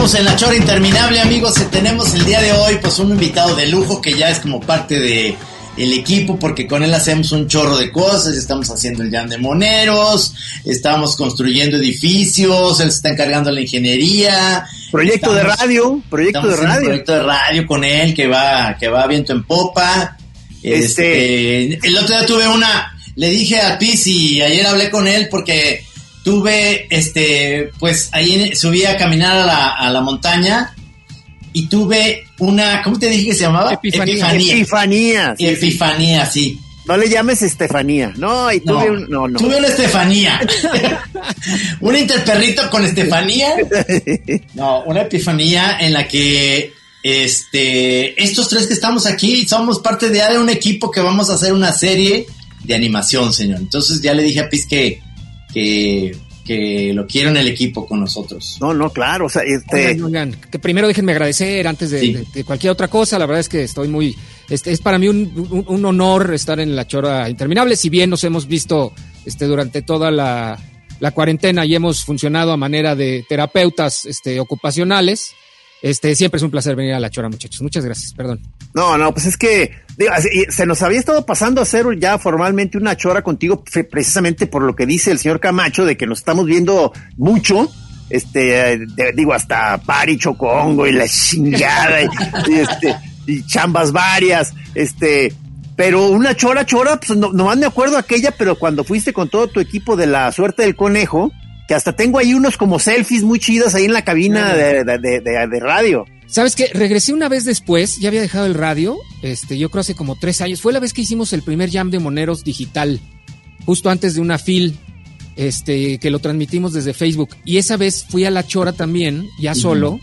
estamos en la chora interminable, amigos. Tenemos el día de hoy, pues, un invitado de lujo que ya es como parte de el equipo, porque con él hacemos un chorro de cosas. Estamos haciendo el jam de moneros, estamos construyendo edificios, él se está encargando de la ingeniería. Proyecto de radio, proyecto de radio. proyecto de radio con él que va, que va viento en popa. Este, este el otro día tuve una, le dije a Pizzi, ayer hablé con él porque tuve, este, pues ahí subí a caminar a la, a la montaña y tuve una, ¿cómo te dije que se llamaba? Epifanía. Epifanía. Epifanía, sí. No le llames Estefanía. No, y tuve un, no, no. Tuve una Estefanía. un interperrito con Estefanía. No, una epifanía en la que este, estos tres que estamos aquí somos parte de un equipo que vamos a hacer una serie de animación, señor. Entonces ya le dije a Piz que que, lo quiero en el equipo con nosotros. No, no, claro. O sea, este... que primero déjenme agradecer antes de, cualquier otra cosa. La verdad es que estoy muy. Este, es para mí un, un, honor estar en la Chora Interminable. Si bien nos hemos visto este, durante toda la, la cuarentena y hemos funcionado a manera de terapeutas este, ocupacionales, este, siempre es un placer venir a la chora, muchachos. Muchas gracias, perdón. No, no, pues es que se nos había estado pasando a hacer ya formalmente una chora contigo, precisamente por lo que dice el señor Camacho, de que nos estamos viendo mucho. Este, digo, hasta Pari Chocongo y la chingada, y, este, y chambas varias, este, pero una chora, chora, pues no, nomás me acuerdo aquella, pero cuando fuiste con todo tu equipo de la suerte del conejo, que hasta tengo ahí unos como selfies muy chidas ahí en la cabina de, de, radio. ¿Sabes qué? Regresé una vez después, ya había dejado el radio, este, yo creo hace como tres años. Fue la vez que hicimos el primer jam de moneros digital, justo antes de una fil, este, que lo transmitimos desde Facebook. Y esa vez fui a La Chora también, ya solo,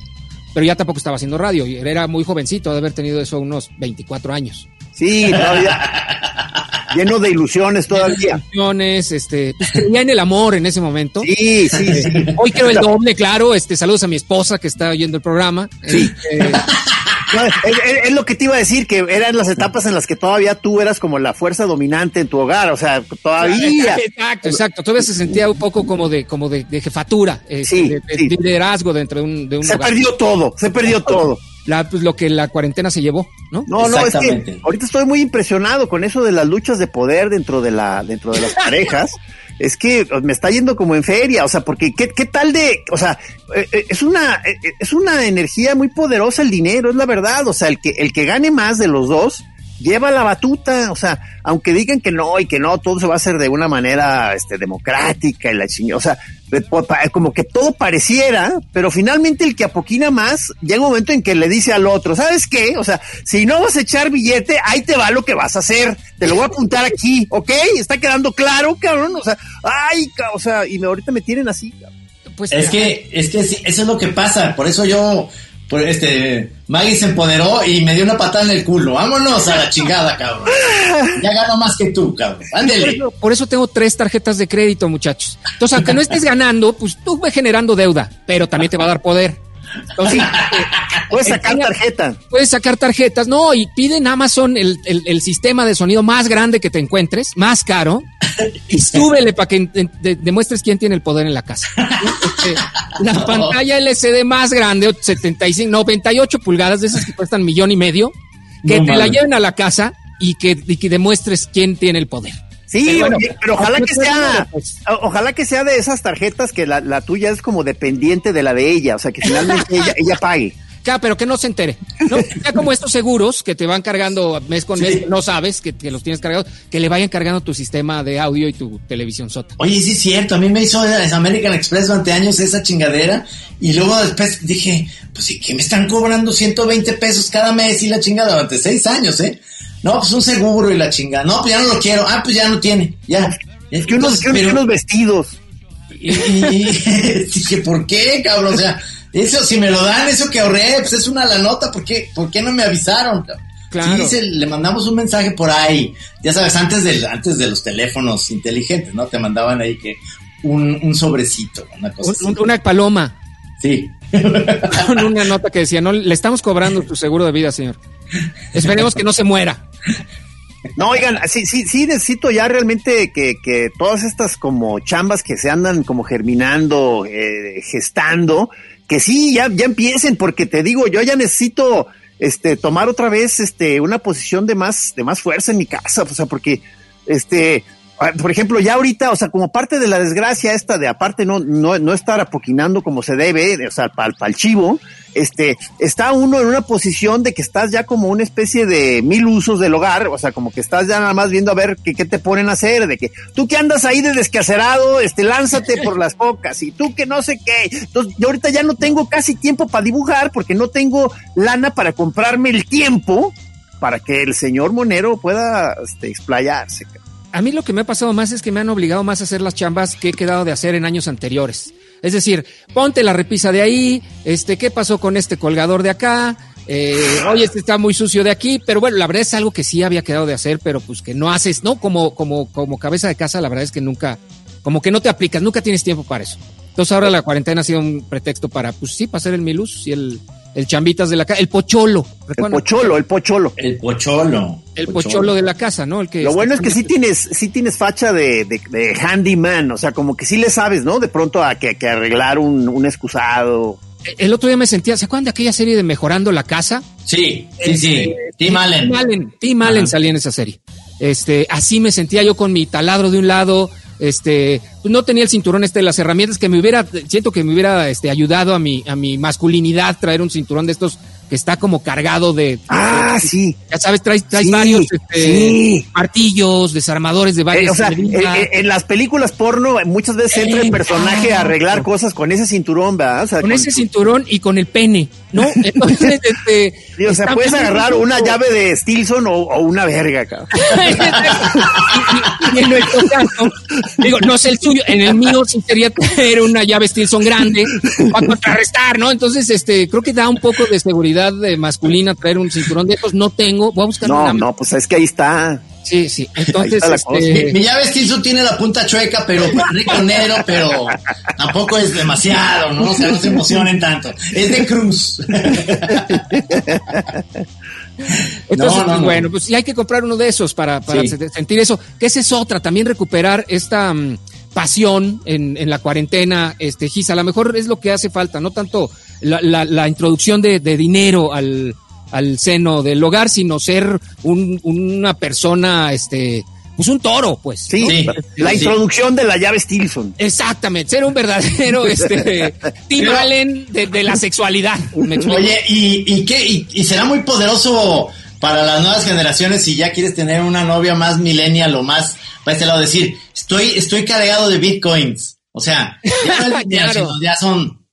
pero ya tampoco estaba haciendo radio. Era muy jovencito, de haber tenido eso unos 24 años. Sí, todavía. lleno de ilusiones todavía. Ilusiones, este, pues creía en el amor en ese momento. Sí, sí, sí. Hoy quiero el doble, claro. Este, saludos a mi esposa que está oyendo el programa. Sí. Este, es, lo que te iba a decir, que eran las etapas en las que todavía tú eras como la fuerza dominante en tu hogar, o sea, todavía. Exacto, exacto. Todavía se sentía un poco como de, como de, jefatura, este, de, liderazgo dentro de un, de un Se perdió todo, se perdió todo pues, lo que la cuarentena se llevó, ¿no? No, no, es que ahorita estoy muy impresionado con eso de las luchas de poder dentro de la, dentro de las parejas. es que me está yendo como en feria, o sea, porque qué, qué tal de, o sea, eh, eh, es una, eh, es una energía muy poderosa el dinero, es la verdad, o sea, el que, el que gane más de los dos, lleva la batuta, o sea, aunque digan que no y que no, todo se va a hacer de una manera este, democrática y la chingada, o sea, como que todo pareciera, pero finalmente el que apoquina más, llega un momento en que le dice al otro, ¿sabes qué? O sea, si no vas a echar billete, ahí te va lo que vas a hacer, te lo voy a apuntar aquí, ¿ok? Está quedando claro, cabrón, o sea, ay, o sea, y me, ahorita me tienen así, Pues, es que, es que eso es lo que pasa, por eso yo pues este, Maggie se empoderó y me dio una patada en el culo. Vámonos a la chingada, cabrón. Ya gano más que tú, cabrón. Ándele. Por eso, tengo tres tarjetas de crédito, muchachos. Entonces, aunque no estés ganando, pues tú ve generando deuda, pero también te va a dar poder. Entonces, puedes sacar tarjetas. Puedes sacar tarjetas, no, y piden Amazon el, el, sistema de sonido más grande que te encuentres, más caro, y súbele para que demuestres quién tiene el poder en la casa. Este, la pantalla LCD más grande, 75, 98 pulgadas, de esas que cuestan millón y medio, que te la lleven a la casa y que, y que demuestres quién tiene el poder. Sí, pero, ojalá que sea, pues. ojalá que sea de esas tarjetas que la, la, tuya es como dependiente de la de ella, o sea que finalmente ella, ella pague. Ya, pero que no se entere. ¿no? Ya como estos seguros que te van cargando mes con mes, no sabes que, los tienes cargados, que le vayan cargando tu sistema de audio y tu televisión sota. Oye, sí es cierto, a mí me hizo American Express durante años esa chingadera y luego después dije, pues sí, que me están cobrando 120 pesos cada mes y la chingada durante seis años, ¿eh? No, pues un seguro y la chingada. No, pues ya no lo quiero. Ah, pues ya no tiene. Ya. Es que unos, unos vestidos. Y, dije, ¿por qué, cabrón? O sea, eso, si me lo dan, eso que ahorré, pues es una la nota. ¿Por qué, ¿Por qué no me avisaron? Claro. Sí, le mandamos un mensaje por ahí. Ya sabes, antes de, antes de los teléfonos inteligentes, ¿no? Te mandaban ahí que un, un sobrecito, una cosa Una paloma. Sí. Con una nota que decía, no, le estamos cobrando tu seguro de vida, señor. Esperemos que no se muera. No, oigan, sí, sí, sí necesito ya realmente que, que todas estas como chambas que se andan como germinando, eh, gestando, que sí, ya, ya empiecen, porque te digo, yo ya necesito este, tomar otra vez este, una posición de más, de más fuerza en mi casa, o sea, porque este, por ejemplo, ya ahorita, o sea, como parte de la desgracia esta de aparte no, no, no estar apoquinando como se debe, o sea, para el chivo, este, está uno en una posición de que estás ya como una especie de mil usos del hogar, o sea, como que estás ya nada más viendo a ver qué, te ponen a hacer, de que tú que andas ahí de descacerado, este, lánzate por las bocas, y tú que no sé qué. Entonces, yo ahorita ya no tengo casi tiempo para dibujar porque no tengo lana para comprarme el tiempo para que el señor Monero pueda este, explayarse a mí lo que me ha pasado más es que me han obligado más a hacer las chambas que he quedado de hacer en años anteriores. Es decir, ponte la repisa de ahí, este, ¿qué pasó con este colgador de acá? Eh, oye, este está muy sucio de aquí, pero bueno, la verdad es algo que sí había quedado de hacer, pero pues que no haces, ¿no? Como, como, como cabeza de casa, la verdad es que nunca, como que no te aplicas, nunca tienes tiempo para eso. Entonces ahora la cuarentena ha sido un pretexto para, pues sí, para hacer el milus y el, el chambitas de la casa, el pocholo. El pocholo, el pocholo. El pocholo. El pocholo. de la casa, ¿no? El que Lo bueno es que sí tienes, sí tienes facha de, de, handyman, o sea, como que sí le sabes, ¿no? De pronto a que, que arreglar un, un, excusado. El otro día me sentía, ¿se acuerdan de aquella serie de Mejorando la Casa? Sí, sí, sí. Este, Tim Allen. Tim Allen, Tim Allen salía en esa serie. Este, así me sentía yo con mi taladro de un lado, este, no tenía el cinturón este de las herramientas que me hubiera, siento que me hubiera este, ayudado a mi, a mi masculinidad traer un cinturón de estos que está como cargado de. Ah, sí. Ya sabes, traes, traes varios este, martillos, desarmadores de varios. Eh, o sea, en, las películas porno muchas veces entra el personaje a arreglar cosas con ese cinturón, ¿verdad? con, ese cinturón y con el pene, ¿no? Entonces, este. o sea, puedes agarrar una llave de Stilson o, una verga, cabrón. y, en nuestro caso, digo, no sé el suyo, en el mío sí quería tener una llave Stilson grande para contrarrestar, ¿no? Entonces, este, creo que da un poco de seguridad de masculina traer un cinturón de estos. No tengo, voy a buscar No, no, pues es que ahí está. Sí, sí. Entonces, este... mi, llave Stilson tiene la punta chueca, pero rico negro, pero tampoco es demasiado, ¿no? O sea, no se emocionen tanto. Es de cruz. Entonces, pues, bueno, pues sí hay que comprar uno de esos para, para sentir eso. Que esa es otra, también recuperar esta mm, pasión en, en, la cuarentena, este, Gis, a lo mejor es lo que hace falta, no tanto la, la, la introducción de, de dinero al, al, seno del hogar, sino ser un, una persona, este, pues un toro, pues. Sí, la introducción de la llave Stilson. Exactamente, ser un verdadero este, Tim Allen de, la sexualad Oye, ¿y, y qué? Y, será muy poderoso para las nuevas generaciones si ya quieres tener una novia más millennial o más para este lado decir, estoy, estoy cargado de bitcoins. O sea, ya, ya son,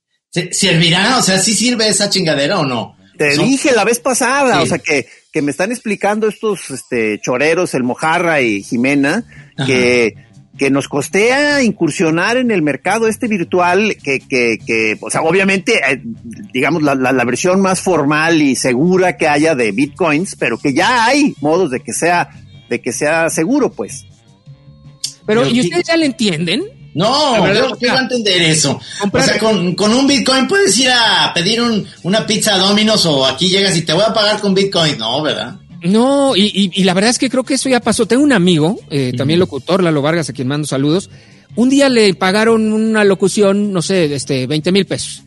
¿servirá? O sea, ¿sí sirve esa chingadera o no? Te dije la vez pasada, o sea, que, que me están explicando estos este, choreros, el Mojarra y Jimena, que, que nos costea incursionar en el mercado este virtual, que, que, que o sea, obviamente, eh, digamos, la, la, la, versión más formal y segura que haya de bitcoins, pero que ya hay modos de que sea, de que sea seguro, pues. Pero, ¿y ustedes ya le entienden? No, yo no quiero entender eso. O sea, con, con, un Bitcoin puedes ir a pedir un, una pizza a Domino's o aquí llegas y te voy a pagar con Bitcoin. No, ¿verdad? No, y, y, la verdad es que creo que eso ya pasó. Tengo un amigo, eh, también locutor, Lalo Vargas, a quien mando saludos. Un día le pagaron una locución, no sé, este, 20 mil pesos.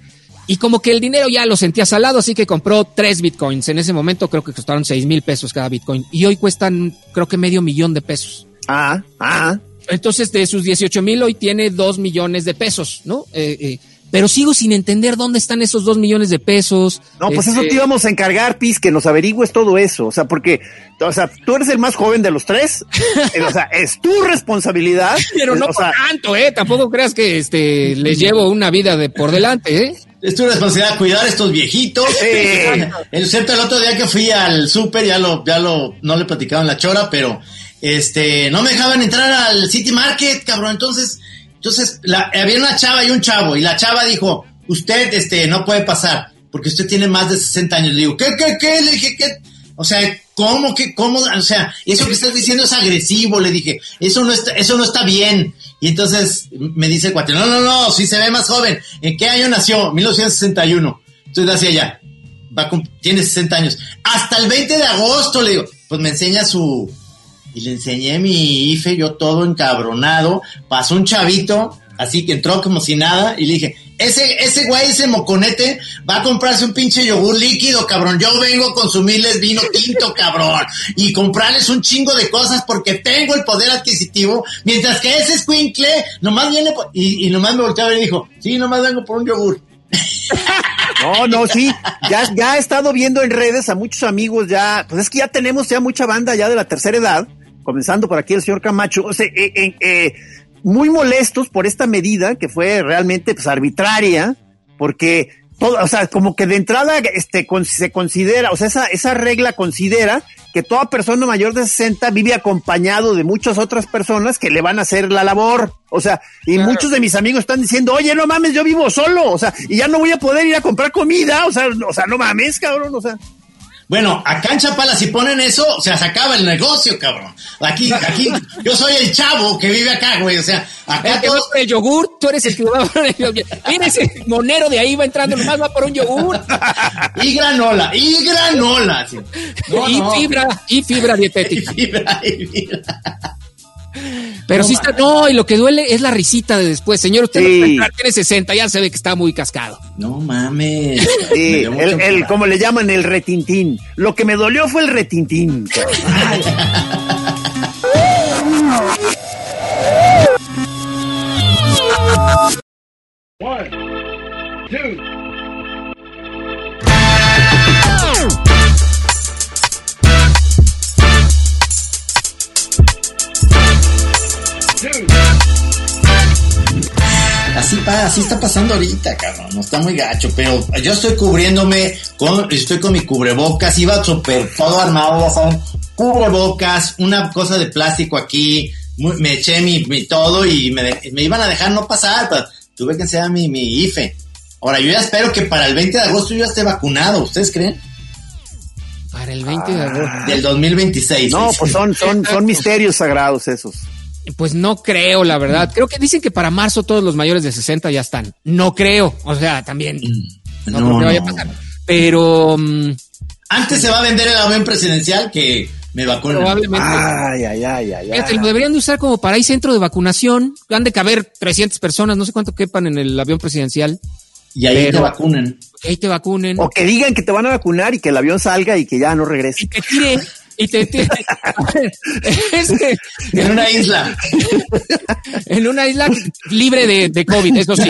Y como que el dinero ya lo sentía salado, así que compró tres bitcoins. En ese momento creo que costaron 6 mil pesos cada bitcoin. Y hoy cuestan, creo que medio millón de pesos. Ah, ah. Entonces, de sus 18 mil, hoy tiene 2 millones de pesos, ¿no? Eh, eh, pero sigo sin entender dónde están esos 2 millones de pesos. No, pues eso te este íbamos a encargar, Pis, que nos averigües todo eso. O sea, porque, o sea, tú eres el más joven de los tres. O sea, es tu responsabilidad. Pero no tanto, ¿eh? Tampoco creas que este, les llevo una vida de por delante, ¿eh? Es tu responsabilidad cuidar a estos viejitos. Eh, excepto el otro día que fui al súper, ya lo, ya lo, no le platicaban la chora, pero este, no me dejaban entrar al City Market, cabrón. Entonces, entonces había una chava y un chavo, y la chava dijo, usted, este, no puede pasar, porque usted tiene más de 60 años. Le digo, ¿qué, qué, qué? Le dije, ¿qué? O sea, ¿cómo, qué, cómo? O sea, eso que estás diciendo es agresivo, le dije, eso no está, eso no está bien. Y entonces me dice el no, no, no, si se ve más joven. ¿En qué año nació? 1961. Entonces hacia allá, va tiene 60 años. Hasta el 20 de agosto, le digo, pues me enseña su, y le enseñé mi IFE, yo todo encabronado. Pasó un chavito así que entró como si nada, y le dije, ese, ese güey, ese moconete, va a comprarse un pinche yogur líquido, cabrón. Yo vengo a consumirles vino tinto, cabrón. Y comprarles un chingo de cosas porque tengo el poder adquisitivo. Mientras que ese squinkle nomás viene y, y nomás me volteaba y dijo, sí, nomás vengo por un yogur. No, no, sí, ya, ya he estado viendo en redes a muchos amigos ya, pues es que ya tenemos ya mucha banda ya de la tercera edad, comenzando por aquí el señor Camacho, o sea, eh, eh, eh, muy molestos por esta medida que fue realmente pues arbitraria, porque todo, o sea, como que de entrada este, se considera, o sea, esa, esa regla considera que toda persona mayor de 60 vive acompañado de muchas otras personas que le van a hacer la labor. O sea, y muchos de mis amigos están diciendo, oye, no mames, yo vivo solo, o sea, y ya no voy a poder ir a comprar comida, o sea, o sea, no mames, cabrón, o sea. Bueno, acá en Chapala si ponen eso, o sea, se acaba el negocio, cabrón. Aquí, aquí, yo soy el chavo que vive acá, güey. O sea, acá el el yogur, tú eres el que va por el yogur. Mira ese monero de ahí va entrando, nomás va por un yogur. y granola, y granola. y fibra, y fibra dietética. Y fibra, y fibra. Pero sí está, no, y lo que duele es la risita de después. Señor, usted tiene 60, ya se ve que está muy cascado. No mames. Sí, el, el, como le llaman, el retintín. Lo que me dolió fue el retintín. One, two. Así, así está pasando ahorita, cabrón. No está muy gacho, pero yo estoy cubriéndome con, estoy con mi cubrebocas, iba súper todo armado, ya saben, cubrebocas, una cosa de plástico aquí, me eché mi, todo y me, iban a dejar no pasar, pero tuve que enseñar mi, mi IFE. Ahora, yo ya espero que para el 20 de agosto yo ya esté vacunado, ¿ustedes creen? Para el 20 de agosto. Del 2026. No, pues son, son, son misterios sagrados esos. Pues no creo, la verdad. Creo que dicen que para marzo todos los mayores de 60 ya están. No creo. O sea, también. Mm, no, creo que vaya a pasar. Pero. Mm, Antes se va a vender el avión presidencial que me vacunen. Probablemente. Ay, ay, ay, ay. Fíjate, lo deberían de usar como para ahí centro de vacunación. Han de caber 300 personas, no sé cuánto quepan en el avión presidencial. Y ahí te vacunen. ahí te vacunen. O que digan que te van a vacunar y que el avión salga y que ya no regrese. Y que tire y te, en una isla. en una isla libre de, de COVID, eso sí.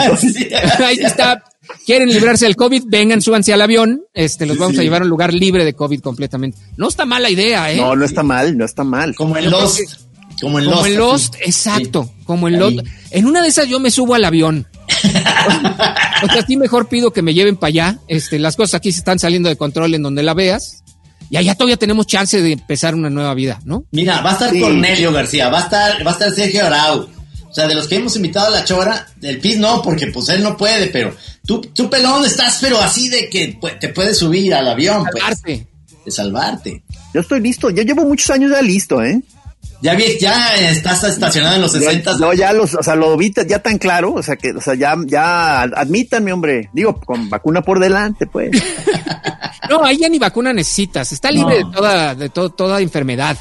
Ahí está. Quieren librarse del COVID, vengan, súbanse al avión, este, los vamos a llevar a un lugar libre de COVID completamente. No está mala idea, ¿eh? No, no está mal, no está mal. Como en Lost. Como en Lost. Como en Lost, exacto. Como en Lost. En una de esas yo me subo al avión. o sea, sí mejor pido que me lleven para allá. Este, las cosas aquí se están saliendo de control en donde la veas y allá todavía tenemos chance de empezar una nueva vida, ¿no? Mira, va a estar Cornelio García, va a estar, va a estar Sergio Arau. O sea, de los que hemos invitado a la chora, del PIS no, porque pues él no puede, pero tú, tú pelón estás, pero así de que te puedes subir al avión. Pues. Salvarte. de salvarte. Yo estoy listo, yo llevo muchos años ya listo, ¿eh? Ya vi, ya estás estacionado en los 60. No, ya los, o sea, lo vi ya tan claro, o sea que, o sea, ya, ya admítanme, hombre. Digo, con vacuna por delante, pues. no, ahí ya ni vacuna necesitas. Está libre de toda, de toda enfermedad.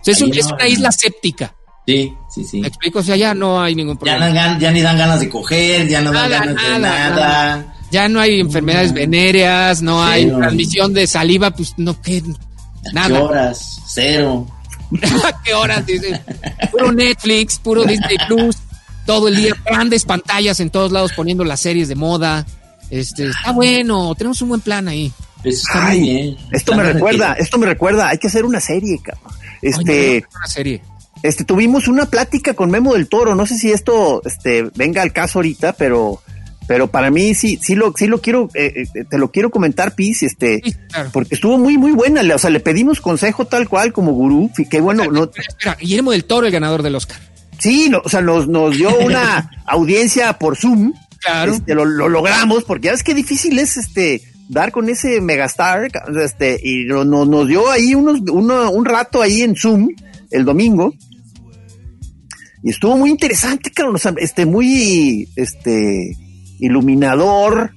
O sea, es, una isla séptica. Sí, sí, sí. ¿Me explico? O sea, ya no hay ningún problema. Ya, ni dan ganas de coger, ya no dan ganas de nada. Ya no hay enfermedades venéreas, no hay transmisión de saliva, pues no, que nada. ¿Qué horas? Cero. qué horas? Dice. Puro Netflix, puro Disney Plus, todo el día, grandes pantallas en todos lados poniendo las series de moda. Este, está bueno, tenemos un buen plan ahí. Eso está muy bien. Esto me recuerda, esto me recuerda, hay que hacer una serie, cabrón. Este, una serie. Este, tuvimos una plática con Memo del Toro, no sé si esto, este, venga al caso ahorita, pero pero para mí sí, sí lo, sí lo quiero, eh, eh, te lo quiero comentar, Pis, este, porque estuvo muy, muy buena. O sea, le pedimos consejo tal cual como gurú, que bueno, no. Espera, Guillermo del Toro, el ganador del Oscar. Sí, no, o sea, nos, nos dio una audiencia por Zoom. Claro. Este, lo, logramos, porque ya ves qué difícil es este dar con ese megastar, este, y nos, nos dio ahí unos, un rato ahí en Zoom el domingo. Y estuvo muy interesante, claro, este, muy, este, iluminador,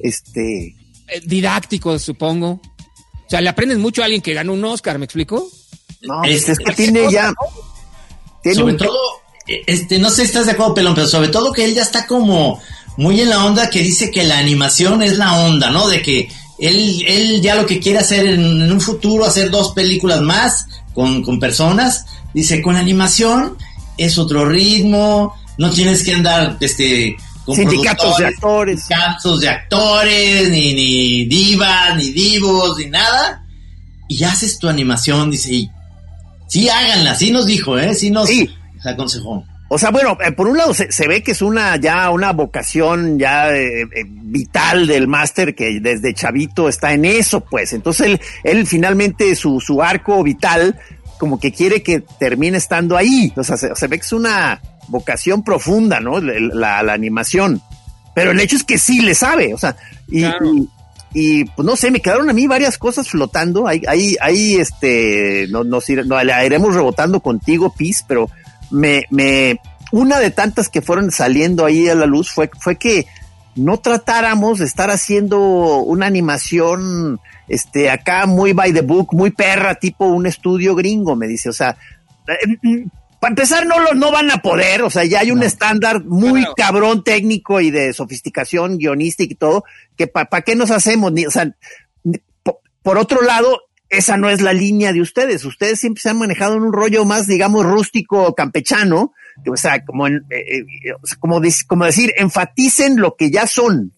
este... Eh, didáctico, supongo. O sea, le aprendes mucho a alguien que ganó un Oscar, ¿me explico? No, es, pues es que tiene ya... Sobre todo este, no sé si estás de acuerdo, Pelón, pero sobre todo que él ya está como muy en la onda que dice que la animación es la onda, ¿no? De que él, él ya lo que quiere hacer en, un futuro, hacer dos películas más con, con personas, dice, con animación es otro ritmo, no tienes que andar, este, con sindicatos de actores. Sindicatos de actores, ni, ni divas, ni divos, ni nada. Y haces tu animación, dice, y sí háganla, sí nos dijo, ¿eh? Sí nos aconsejó. O sea, bueno, eh, por un lado se, ve que es una ya una vocación ya eh, eh, vital del máster que desde chavito está en eso, pues. Entonces él, él finalmente su, su arco vital como que quiere que termine estando ahí. O sea, se, ve que es una vocación profunda, ¿no? La, la, animación. Pero el hecho es que sí le sabe, o sea, y, y, pues no sé, me quedaron a mí varias cosas flotando. Ahí, ahí, ahí este, no, nos no, iremos rebotando contigo, Pis, pero me, me, una de tantas que fueron saliendo ahí a la luz fue, fue que no tratáramos de estar haciendo una animación, este, acá muy by the book, muy perra, tipo un estudio gringo, me dice, o sea, eh, para empezar no lo, no van a poder, o sea, ya hay un estándar muy cabrón técnico y de sofisticación guionística y todo, que para qué nos hacemos, ni, o sea, por otro lado, esa no es la línea de ustedes. Ustedes siempre se han manejado en un rollo más, digamos, rústico, campechano, o sea, como, en, eh, eh, como, como decir, enfaticen lo que ya son.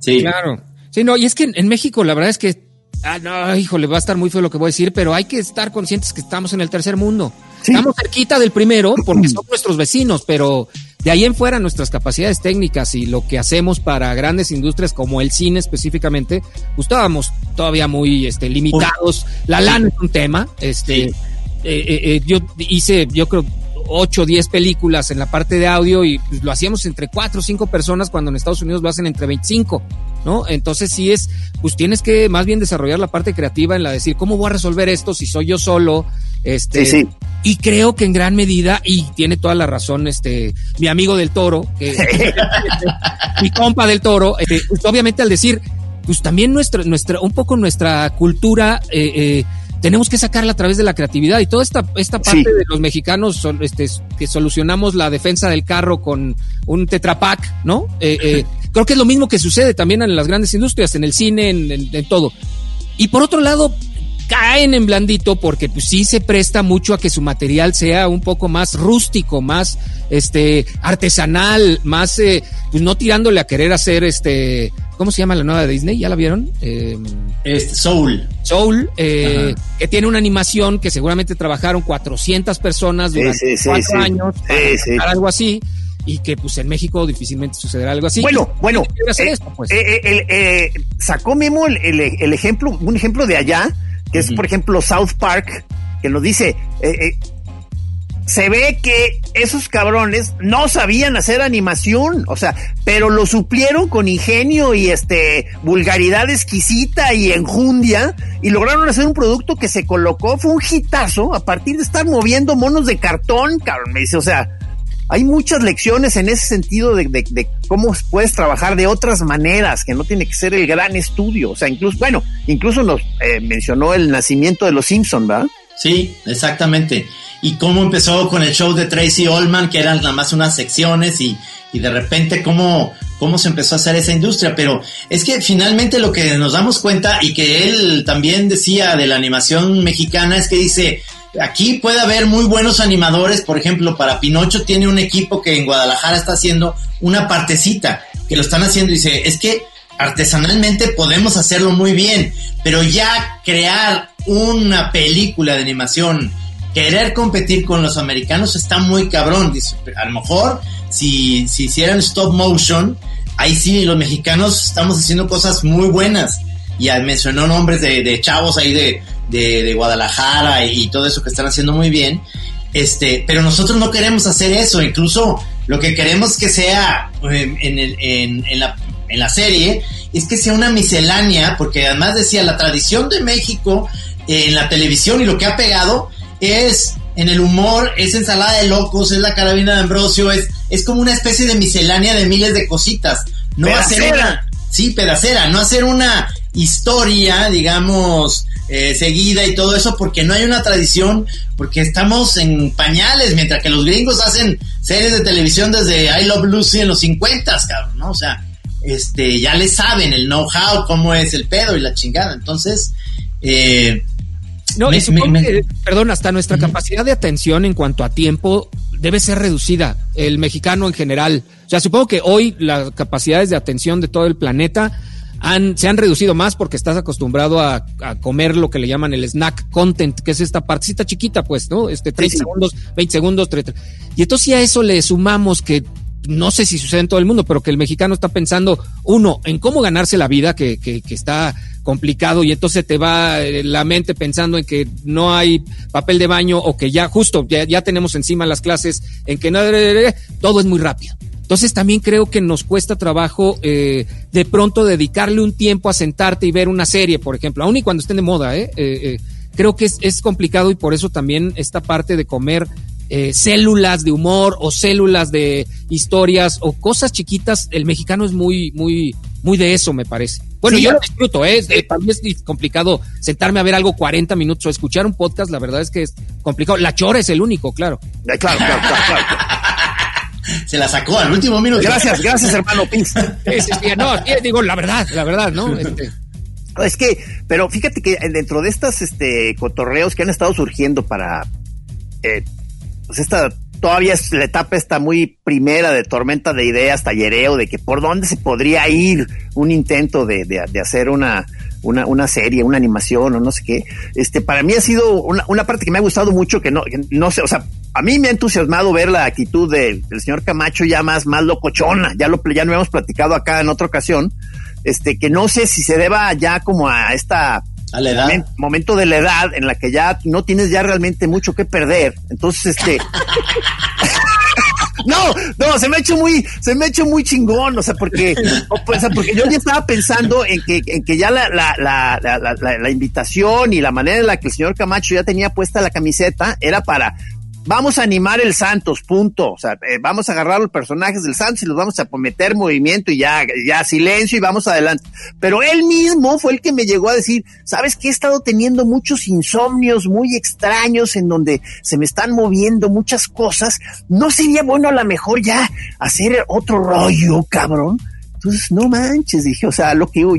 Sí. Claro. Sí, no, y es que en, México la verdad es que, ah, no, híjole, va a estar muy feo lo que voy a decir, pero hay que estar conscientes que estamos en el tercer mundo. Estamos cerquita del primero porque son nuestros vecinos, pero de ahí en fuera nuestras capacidades técnicas y lo que hacemos para grandes industrias como el cine específicamente, pues estábamos todavía muy este, limitados. La lana es un tema. Este, eh, eh, eh, yo hice, yo creo, 8 o 10 películas en la parte de audio y pues, lo hacíamos entre 4 o 5 personas cuando en Estados Unidos lo hacen entre 25, ¿no? Entonces sí es, pues tienes que más bien desarrollar la parte creativa en la de decir, ¿cómo voy a resolver esto si soy yo solo? Este, sí, Y creo que en gran medida, y tiene toda la razón este, mi amigo del toro, que, mi compa del toro, este, pues, obviamente al decir, pues también nuestra, nuestra, un poco nuestra cultura, eh, eh, tenemos que sacarla a través de la creatividad y toda esta, esta parte de los mexicanos este, que solucionamos la defensa del carro con un tetrapack, ¿no? Eh, eh, creo que es lo mismo que sucede también en las grandes industrias, en el cine, en, en todo. Y por otro lado, caen en blandito porque pues sí se presta mucho a que su material sea un poco más rústico, más este artesanal, más eh, pues no tirándole a querer hacer este ¿cómo se llama la nueva de Disney? ¿Ya la vieron? Eh, Soul. Soul, eh, que tiene una animación que seguramente trabajaron 400 personas durante cuatro años para algo así y que pues en México difícilmente sucederá algo así. Bueno, bueno, eh, pues? sacó Memo el, el, ejemplo, un ejemplo de allá que es, por ejemplo, South Park, que nos dice, eh, eh, se ve que esos cabrones no sabían hacer animación, o sea, pero lo suplieron con ingenio y este vulgaridad exquisita y enjundia y lograron hacer un producto que se colocó, fue un hitazo a partir de estar moviendo monos de cartón, cabrón, me dice, o sea, hay muchas lecciones en ese sentido de, de, cómo puedes trabajar de otras maneras, que no tiene que ser el gran estudio. O sea, incluso, bueno, incluso nos eh, mencionó el nacimiento de los Simpson, ¿verdad? Sí, exactamente. Y cómo empezó con el show de Tracy Ullman, que eran nada más unas secciones, y, y de repente cómo, cómo se empezó a hacer esa industria. Pero es que finalmente lo que nos damos cuenta, y que él también decía de la animación mexicana, es que dice, aquí puede haber muy buenos animadores, por ejemplo, para Pinocho tiene un equipo que en Guadalajara está haciendo una partecita, que lo están haciendo y dice, es que artesanalmente podemos hacerlo muy bien, pero ya crear una película de animación, querer competir con los americanos está muy cabrón, dice, a lo mejor si, si hicieran stop motion, ahí sí los mexicanos estamos haciendo cosas muy buenas. Y mencionó nombres de, de chavos ahí de de, Guadalajara y, todo eso que están haciendo muy bien. Este, pero nosotros no queremos hacer eso, incluso lo que queremos que sea em, en, en, en, la, en la serie es que sea una miscelánea, porque además decía, la tradición de México en la televisión y lo que ha pegado es en el humor, es ensalada de locos, es la carabina de Ambrosio, es, es como una especie de miscelánea de miles de cositas. No hacer una, sí, pedacera, no hacer una historia, digamos, eh, seguida y todo eso, porque no hay una tradición, porque estamos en pañales, mientras que los gringos hacen series de televisión desde I Love Lucy en los 50, cabrón, ¿no? O sea, este, ya le saben el know-how, cómo es el pedo y la chingada. Entonces, eh, no, y perdón, hasta nuestra capacidad de atención en cuanto a tiempo debe ser reducida, el mexicano en general. O sea, supongo que hoy las capacidades de atención de todo el planeta han, se han reducido más porque estás acostumbrado a, comer lo que le llaman el snack content, que es esta partecita chiquita, pues, ¿no? Este 30 segundos, 20 segundos, 30. Y entonces si a eso le sumamos que no sé si sucede en todo el mundo, pero que el mexicano está pensando, uno, en cómo ganarse la vida, que, que, que está complicado, y entonces te va eh, la mente pensando en que no hay papel de baño o que ya justo, ya, ya tenemos encima las clases, en que no, todo es muy rápido. Entonces también creo que nos cuesta trabajo eh, de pronto dedicarle un tiempo a sentarte y ver una serie, por ejemplo, aun y cuando estén de moda, ¿eh? eh, eh creo que es, es complicado y por eso también esta parte de comer eh, células de humor o células de historias o cosas chiquitas, el mexicano es muy, muy, muy de eso, me parece. Bueno, yo lo disfruto, ¿eh? Para mí es complicado sentarme a ver algo 40 minutos o escuchar un podcast, la verdad es que es complicado. La chora es el único, claro. Eh, claro, claro, claro, Se la sacó al último minuto. Gracias, gracias, hermano Pins. no, digo, la verdad, la verdad, ¿no? Este, es que, pero fíjate que dentro de estas este, cotorreos que han estado surgiendo para eh, pues esta todavía es la etapa está muy primera de tormenta de ideas, tallereo, de que por dónde se podría ir un intento de, de, hacer una, una, una, serie, una animación o no sé qué. Este, para mí ha sido una, una parte que me ha gustado mucho, que no, no sé, o sea, a mí me ha entusiasmado ver la actitud del, señor Camacho ya más, más locochona, ya lo, ya no hemos platicado acá en otra ocasión, este, que no sé si se deba ya como a esta a la edad. Momento de la edad en la que ya no tienes ya realmente mucho que perder. Entonces, este. no, no, se me ha hecho muy, se me ha hecho muy chingón, o sea, porque, pues, porque yo ya estaba pensando en que, en que ya la, la, la, la, la invitación y la manera en la que el señor Camacho ya tenía puesta la camiseta era para vamos a animar el Santos, punto. O sea, eh, vamos a agarrar los personajes del Santos y los vamos a meter movimiento y ya, ya silencio y vamos adelante. Pero él mismo fue el que me llegó a decir, sabes que he estado teniendo muchos insomnios muy extraños en donde se me están moviendo muchas cosas. ¿No sería bueno a lo mejor ya hacer otro rollo, cabrón? Entonces, no manches, dije, o sea, lo que yo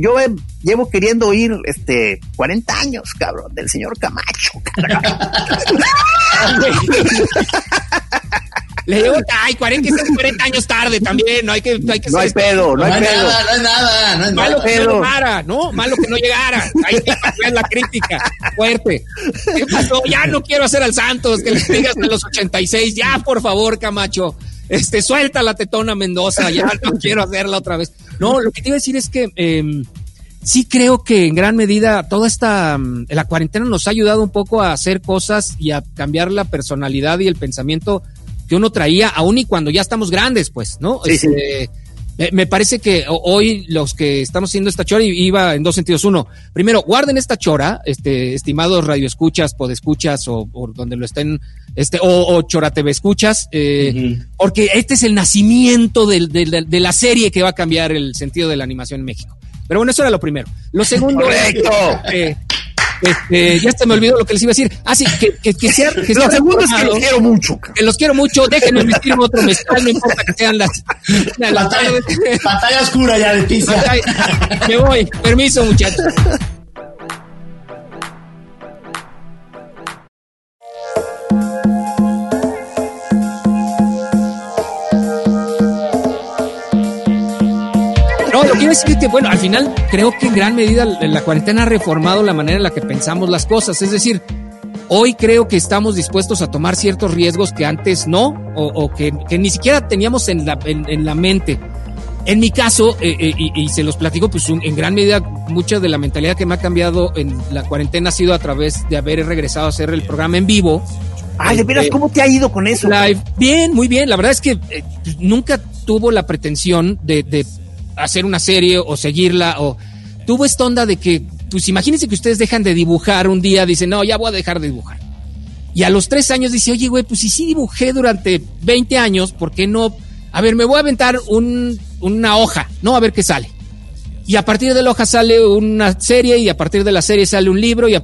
llevo queriendo oír este 40 años, cabrón, del señor Camacho. Le digo, ay, 40, 40 años tarde también, no hay que... No hay, que no hay pedo, no, hay, pedo. Nada, no hay nada, no hay Malo que no llegara, ¿no? Malo que no llegara. Ahí es la crítica, fuerte. ¿Qué pasó? Ya no quiero hacer al Santos, que le digas de los 86, ya, por favor, Camacho este, suelta la tetona Mendoza, ya no quiero hacerla otra vez. No, lo que te iba a decir es que eh, sí creo que en gran medida toda esta, mm, la cuarentena nos ha ayudado un poco a hacer cosas y a cambiar la personalidad y el pensamiento que uno traía, aún y cuando ya estamos grandes, pues, ¿no? Sí, sí. Este, me parece que hoy los que estamos haciendo esta chora iba en dos sentidos. Uno, primero, guarden esta chora, este, estimados radioescuchas, podescuchas o, o donde lo estén, este, o, o chora TV escuchas, eh, porque este es el nacimiento de, de, la serie que va a cambiar el sentido de la animación en México. Pero bueno, eso era lo primero. Lo segundo. Correcto. Eh, este, ya se me olvidó lo que les iba a decir. Ah, sí, que, que, que sea. Que lo segundo es que los quiero mucho. Que los quiero mucho. Déjenme emitir otro mezcal, no importa que sean las. pantalla, oscura ya de pizza. Me voy. Permiso, muchachos. Quiero decir que, bueno, al final creo que en gran medida la cuarentena ha reformado la manera en la que pensamos las cosas. Es decir, hoy creo que estamos dispuestos a tomar ciertos riesgos que antes no, o, que, ni siquiera teníamos en la, en, la mente. En mi caso, eh, eh, y, se los platico, pues en gran medida mucha de la mentalidad que me ha cambiado en la cuarentena ha sido a través de haber regresado a hacer el programa en vivo. Ay, de veras, ¿cómo te ha ido con eso? Live. Bien, muy bien. La verdad es que eh, nunca tuvo la pretensión de, de hacer una serie o seguirla o tuvo esta onda de que, pues imagínense que ustedes dejan de dibujar un día, dicen, no, ya voy a dejar de dibujar. Y a los tres años dice, oye, güey, pues si sí dibujé durante 20 años, ¿por qué no? A ver, me voy a aventar un, una hoja, ¿no? A ver qué sale. y a partir de la hoja sale una serie y a partir de la serie sale un libro y,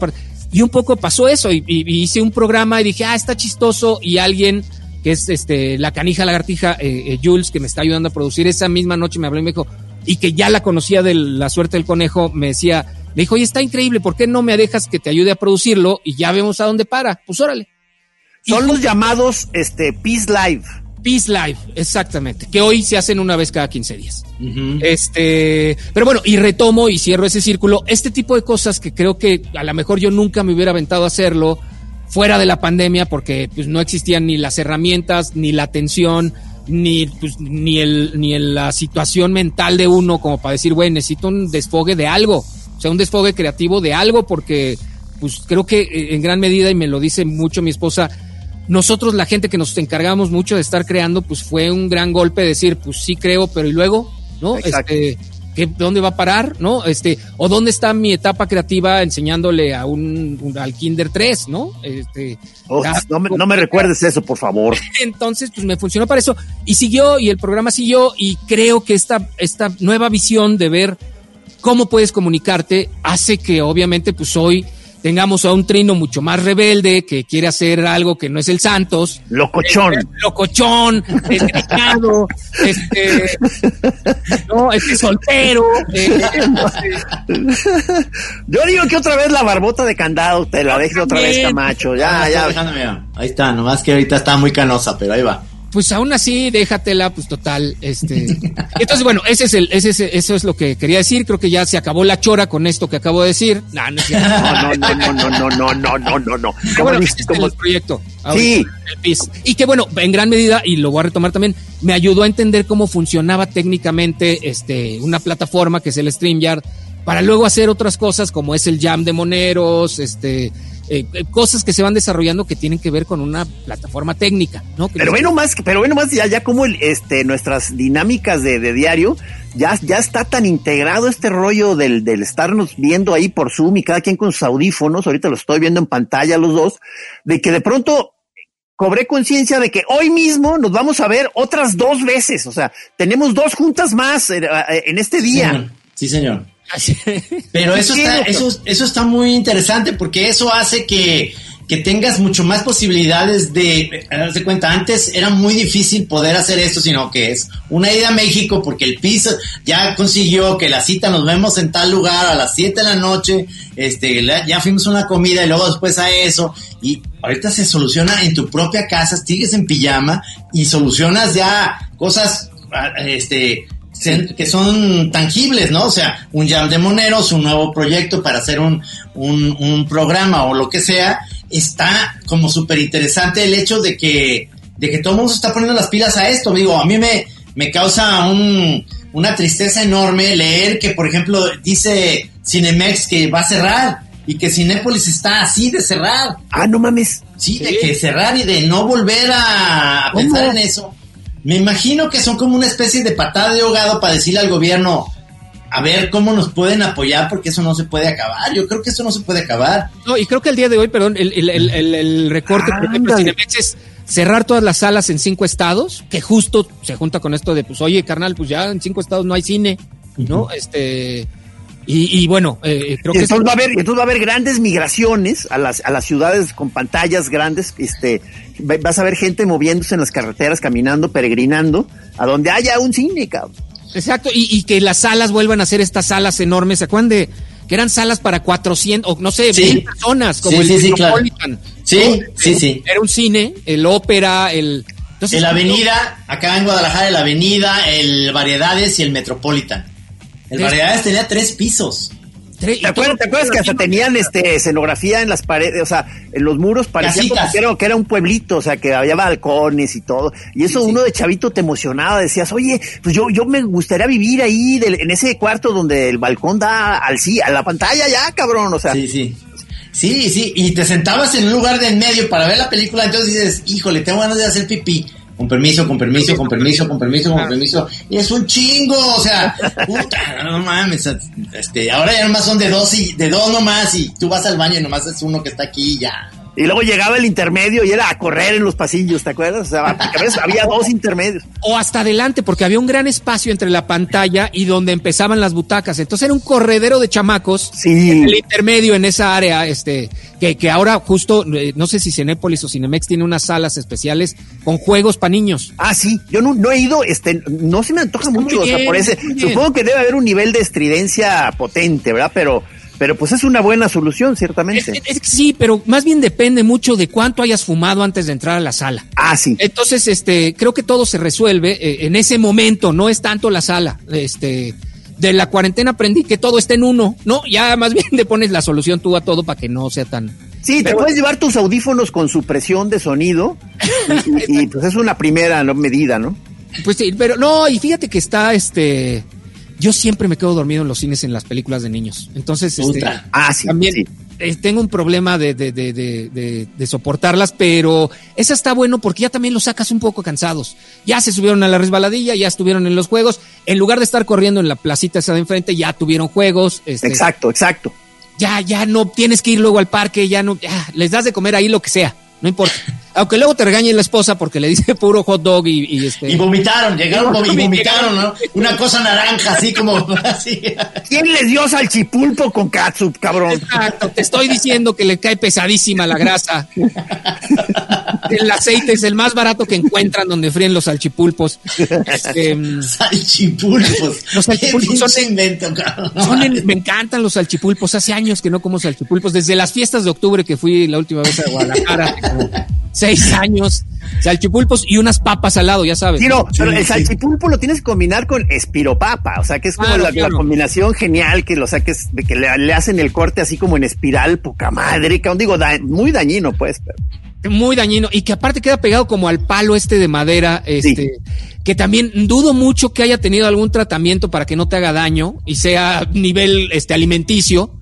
y un poco pasó eso y, hice un programa y dije, ah, está chistoso y alguien que es este la canija lagartija eh, eh, Jules que me está ayudando a producir esa misma noche me habló y me dijo y que ya la conocía de la suerte del conejo me decía me dijo oye está increíble ¿por qué no me dejas que te ayude a producirlo y ya vemos a dónde para pues órale. Son los llamados este Peace Live. Peace Live, exactamente, que hoy se hacen una vez cada 15 días. Este, pero bueno, y retomo y cierro ese círculo, este tipo de cosas que creo que a lo mejor yo nunca me hubiera aventado a hacerlo fuera de la pandemia porque pues, no existían ni las herramientas, ni la atención, ni, pues, ni, el, ni la situación mental de uno como para decir, güey, necesito un desfogue de algo, o sea, un desfogue creativo de algo porque pues creo que eh, en gran medida, y me lo dice mucho mi esposa, nosotros, la gente que nos encargamos mucho de estar creando, pues fue un gran golpe decir, pues sí creo, pero y luego, ¿no? Este, ¿qué, ¿Dónde va a parar? ¿No? Este, o dónde está mi etapa creativa enseñándole a un, al Kinder 3, ¿no? Este, oh, no, me, no me recuerdes eso, por favor. Entonces, pues me funcionó para eso. Y siguió, y el programa siguió, y creo que esta, esta nueva visión de ver cómo puedes comunicarte hace que obviamente pues hoy tengamos a un trino mucho más rebelde que quiere hacer algo que no es el Santos. Locochón. Este, locochón, desgreñado, este, no, este soltero. Eh, Yo digo que otra vez la barbota de candado te la deje otra vez, Camacho. Ya, ya. Ahí está, nomás que ahorita está muy canosa, pero ahí va pues aún así, déjatela, pues total, este. Entonces, bueno, ese es el, ese es, eso es lo que quería decir. Creo que ya se acabó la chora con esto que acabo de decir. No, no, no, no, no, no, no, no, no, no, no. Bueno, este es el proyecto. Sí. El PIS. Y que bueno, en gran medida, y lo voy a retomar también, me ayudó a entender cómo funcionaba técnicamente este, una plataforma que es el StreamYard, para luego hacer otras cosas como es el Jam de Moneros, este, eh, eh, cosas que se van desarrollando que tienen que ver con una plataforma técnica, ¿no? pero bueno más, pero bueno más ya, ya como el, este, nuestras dinámicas de, diario, ya, ya está tan integrado este rollo del, del estarnos viendo ahí por Zoom y cada quien con sus audífonos, ahorita lo estoy viendo en pantalla los dos, de que de pronto cobré conciencia de que hoy mismo nos vamos a ver otras dos veces, o sea, tenemos dos juntas más eh, en, este día. sí, señor. Pero eso está, eso, eso está muy interesante porque eso hace que, tengas mucho más posibilidades de darse cuenta. Antes era muy difícil poder hacer esto, sino que es una ida a México porque el piso ya consiguió que la cita nos vemos en tal lugar a las 7 de la noche, este, ya fuimos una comida y luego después a eso. Y ahorita se soluciona en tu propia casa, sigues en pijama y solucionas ya cosas, este, que son tangibles, ¿no? O sea, un jam de moneros, un nuevo proyecto para hacer un, un, programa o lo que sea, está como súper interesante el hecho de que, de que todo el mundo se está poniendo las pilas a esto. Digo, a mí me, me causa un, una tristeza enorme leer que, por ejemplo, dice Cinemex que va a cerrar y que Cinépolis está así de cerrar. Ah, no mames. Sí, de que cerrar y de no volver a, pensar en eso. Me imagino que son como una especie de patada de ahogado para decirle al gobierno, a ver cómo nos pueden apoyar porque eso no se puede acabar. Yo creo que eso no se puede acabar. No, y creo que el día de hoy, perdón, el, el, el, el recorte, por ejemplo, Cinemex es cerrar todas las salas en cinco estados, que justo se junta con esto de, pues, oye, carnal, pues ya en cinco estados no hay cine, ¿no? Este y, bueno, eh, creo que entonces va a haber, entonces va a haber grandes migraciones a las, a las ciudades con pantallas grandes, este, vas a ver gente moviéndose en las carreteras, caminando, peregrinando, a donde haya un cine, cabrón. Exacto, y, que las salas vuelvan a ser estas salas enormes, ¿se acuerdan de que eran salas para 400 o no sé, mil personas, como el sí, Metropolitan? Sí, sí, sí. Era un cine, el ópera, el... Entonces, la avenida, acá en Guadalajara, la avenida, el Variedades y el Metropolitan. El Variedades tenía tres pisos. ¿Te acuerdas, que hasta tenían este escenografía en las paredes, o sea, en los muros parecía que era, un pueblito, o sea, que había balcones y todo. Y eso uno de chavito te emocionaba, decías, oye, pues yo, yo me gustaría vivir ahí en ese cuarto donde el balcón da al sí, a la pantalla ya, cabrón, o sea. Sí, sí. Sí, sí, y te sentabas en un lugar de en medio para ver la película, entonces dices, híjole, tengo ganas de hacer pipí con permiso, con permiso, con permiso, con permiso, con permiso. Y es un chingo, o sea, puta, no mames. Este, ahora ya nomás son de dos y de dos nomás y tú vas al baño y nomás es uno que está aquí y ya. Y luego llegaba el intermedio y era a correr en los pasillos, ¿te acuerdas? O sea, a veces había dos intermedios. O hasta adelante, porque había un gran espacio entre la pantalla y donde empezaban las butacas. Entonces era un corredero de chamacos Sí. en el intermedio en esa área, este, que, que ahora justo, eh, no sé si Cinépolis o Cinemex tiene unas salas especiales con juegos para niños. Ah, sí, yo no, no he ido, este, no se me antoja Está mucho, o sea, por ese, supongo que debe haber un nivel de estridencia potente, ¿verdad? Pero, pero pues es una buena solución, ciertamente. es- sí, pero más bien depende mucho de cuánto hayas fumado antes de entrar a la sala. Ah, sí. Entonces, este, creo que todo se resuelve eh, en ese momento, no es tanto la sala. Este, de la cuarentena aprendí que todo está en uno, ¿no? Ya más bien le pones la solución tú a todo para que no sea tan. Sí, te puedes llevar tus audífonos con supresión de sonido y, y- y, pues es una primera medida, ¿no? Pues sí, pero no, y fíjate que está este. Yo siempre me quedo dormido en los cines en las películas de niños. Entonces, este. Ah, sí, también sí. eh, tengo un problema de, de, de, de, de- de soportarlas, pero esa está bueno porque ya también los sacas un poco cansados. Ya se subieron a la resbaladilla, ya estuvieron en los juegos. En lugar de estar corriendo en la placita esa de enfrente, ya tuvieron juegos. este, Exacto, exacto. Ya, ya no tienes que ir luego al parque, ya no, ya, les das de comer ahí lo que sea, no importa. Aunque luego te regañe la esposa porque le dice puro hot dog y, y este. Y vomitaron, llegaron y vomitaron, ¿no? Una cosa naranja, así como así. ¿Quién les dio salchipulpo con catsup, cabrón? Exacto, te estoy diciendo que le cae pesadísima la grasa. El aceite es el más barato que encuentran donde fríen los salchipulpos. Este, mm, Salchipulpos. Los salchipulpos son invento, cabrón. son en- me encantan los salchipulpos. Hace años que no como salchipulpos. Desde las fiestas de octubre que fui la última vez a Guadalajara, seis años. Salchipulpos y unas papas al lado, ya sabes. Sí, no, pero el sí. salchipulpo lo tienes que combinar con espiropapa, o sea, que es como Claro, la, combinación genial que lo saques, de que le, le hacen el corte así como en espiral, poca madre, cabrón, digo, da- muy dañino, pues, pero- muy dañino y que aparte queda pegado como al palo este de madera, este, que también dudo mucho que haya tenido algún tratamiento para que no te haga daño y sea nivel este alimenticio.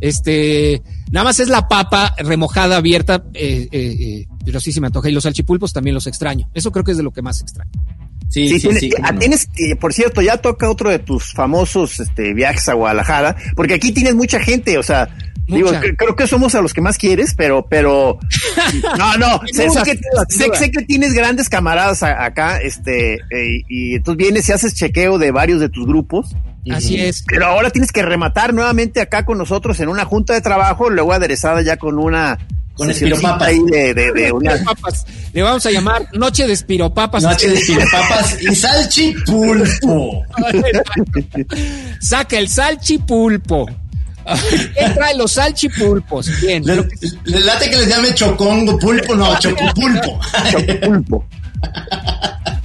Este, nada más es la papa remojada, abierta, eh, eh, eh, pero sí se me antoja. Y los salchipulpos también los extraño. Eso creo que es de lo que más extraño. Sí, Sí, sí, tienes, sí. no. tienes que, por cierto, ya toca otro de tus famosos este, viajes a Guadalajara, porque aquí tienes mucha gente, o sea, digo, Mucha. creo que somos a los que más quieres, pero, pero, no, no, sé, que, sé- que tienes grandes camaradas a- acá, este, eh, y entonces vienes y haces chequeo de varios de tus grupos, Así es. pero ahora tienes que rematar nuevamente acá con nosotros en una junta de trabajo, luego aderezada ya con una Con espiropapas. ahí de, de, de una, Espiropapas. Le vamos a llamar Noche de Espiropapas. Noche de papas y salchipulpo. Saca el salchipulpo. ¿Quién trae los salchipulpos? Bien. Le, late que les llame chocongo, pulpo, no, chocopulpo. pulpo.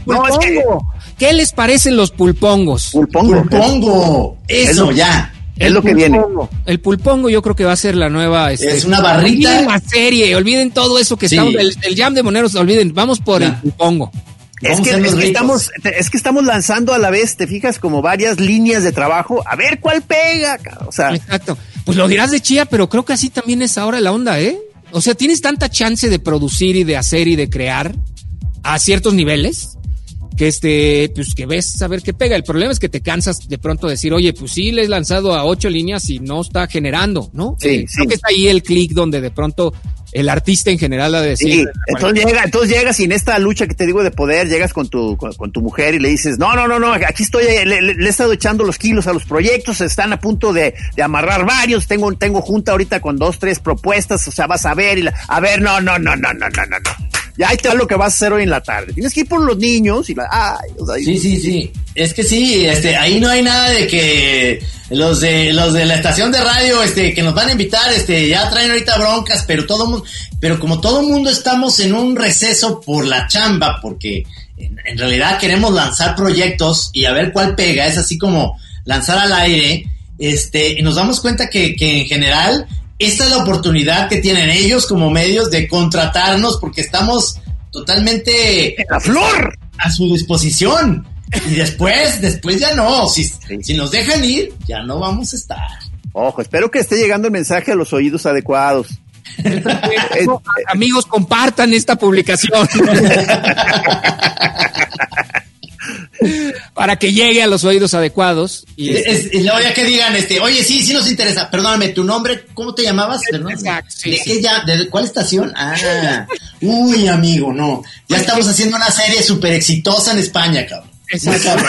No, es que-. ¿Qué les parecen los pulpongos? Pulpongo. Pulpongo. Eso, lo- ya. Es lo que viene. El pulpongo yo creo que va a ser la nueva. este, Es una barrita. Olviden la serie, olviden todo eso que Sí. estamos. El, el jam de moneros, olviden. Vamos por Ya. el pulpongo. Es que, es estamos, es que estamos lanzando a la vez, te fijas, como varias líneas de trabajo, a ver cuál pega, o sea, Exacto. Pues lo dirás de chía, pero creo que así también es ahora la onda, ¿eh? O sea, tienes tanta chance de producir y de hacer y de crear a ciertos niveles que este, pues que ves a ver qué pega. El problema es que te cansas de pronto decir, oye, pues sí, le he lanzado a ocho líneas y no está generando, ¿no? Sí. Eh, creo que está ahí el clic donde de pronto el artista en general ha de decir. Sí, entonces, llega, entonces llegas y en esta lucha que te digo de poder, llegas con tu, con, tu mujer y le dices, no, no, no, no, aquí estoy, eh, le, he estado echando los kilos a los proyectos, están a punto de, de, amarrar varios, tengo, tengo junta ahorita con dos, tres propuestas, o sea, vas a ver, y la, a ver, no, no, no, no, no, no. no ya ahí te va lo que vas a hacer hoy en la tarde. Tienes que ir por los niños y la, ay, o sea, Sí, sí, sí. Es que sí, este, ahí no hay nada de que los de los de la estación de radio, este, que nos van a invitar, este, ya traen ahorita broncas, pero todo mundo, pero como todo mundo estamos en un receso por la chamba, porque en, en realidad queremos lanzar proyectos y a ver cuál pega, es así como lanzar al aire, este, y nos damos cuenta que, que en general esta es la oportunidad que tienen ellos como medios de contratarnos porque estamos totalmente la flor. a su disposición. Y después, después ya no. Si, si nos dejan ir, ya no vamos a estar. Ojo, espero que esté llegando el mensaje a los oídos adecuados. Amigos, compartan esta publicación. para que llegue a los oídos adecuados. Y, Es- es- y luego ya que digan, este, oye, sí, sí nos interesa. Perdóname, tu nombre, ¿cómo te llamabas? Exacto, sí, ¿De sí. qué ya? ¿De cuál estación? Ah, uy, amigo, no. Ya estamos haciendo una serie súper exitosa en España, cabrón. Exacto.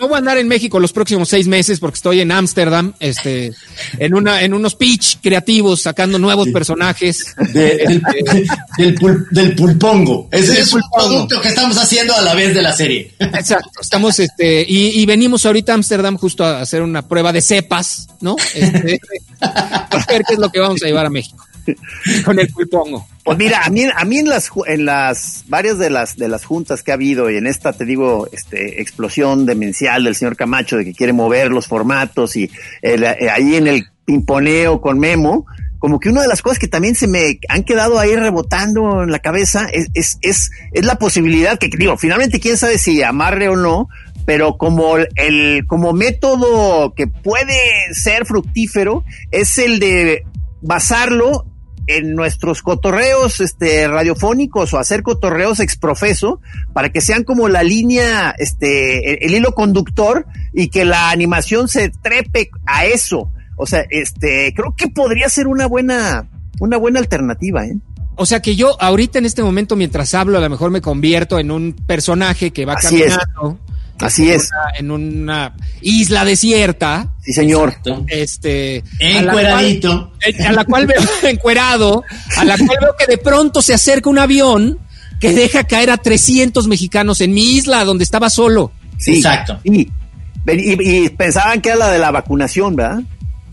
No voy a andar en México los próximos seis meses porque estoy en Ámsterdam, este, en una, en unos pitch creativos, sacando nuevos personajes. De- del, del, pul- del pulpongo. Ese Del es un pulpongo. producto que estamos haciendo a la vez de la serie. Exacto. Estamos, este, y, y venimos ahorita a Ámsterdam justo a hacer una prueba de cepas, ¿no? Este, a ver qué es lo que vamos a llevar a México con el pulpongo. Pues mira, a mí, a mí en las en las varias de las de las juntas que ha habido y en esta te digo, este explosión demencial del señor Camacho de que quiere mover los formatos y eh, ahí en el pimponeo con Memo, como que una de las cosas que también se me han quedado ahí rebotando en la cabeza es es es, es la posibilidad que digo, finalmente quién sabe si amarre o no, pero como el como método que puede ser fructífero es el de basarlo en nuestros cotorreos este radiofónicos o hacer cotorreos exprofeso para que sean como la línea este el, el hilo conductor y que la animación se trepe a eso o sea este creo que podría ser una buena una buena alternativa ¿eh? O sea que yo ahorita en este momento, mientras hablo, a lo mejor me convierto en un personaje que va Así es. Así en es. una- en una isla desierta. sí señor. Este. a la Encueradito. cual- A la cual veo encuerado, a la cual veo que de pronto se acerca un avión que deja caer a 300 mexicanos en mi isla donde estaba solo. sí Exacto. y, y, y pensaban que era la de la vacunación verdad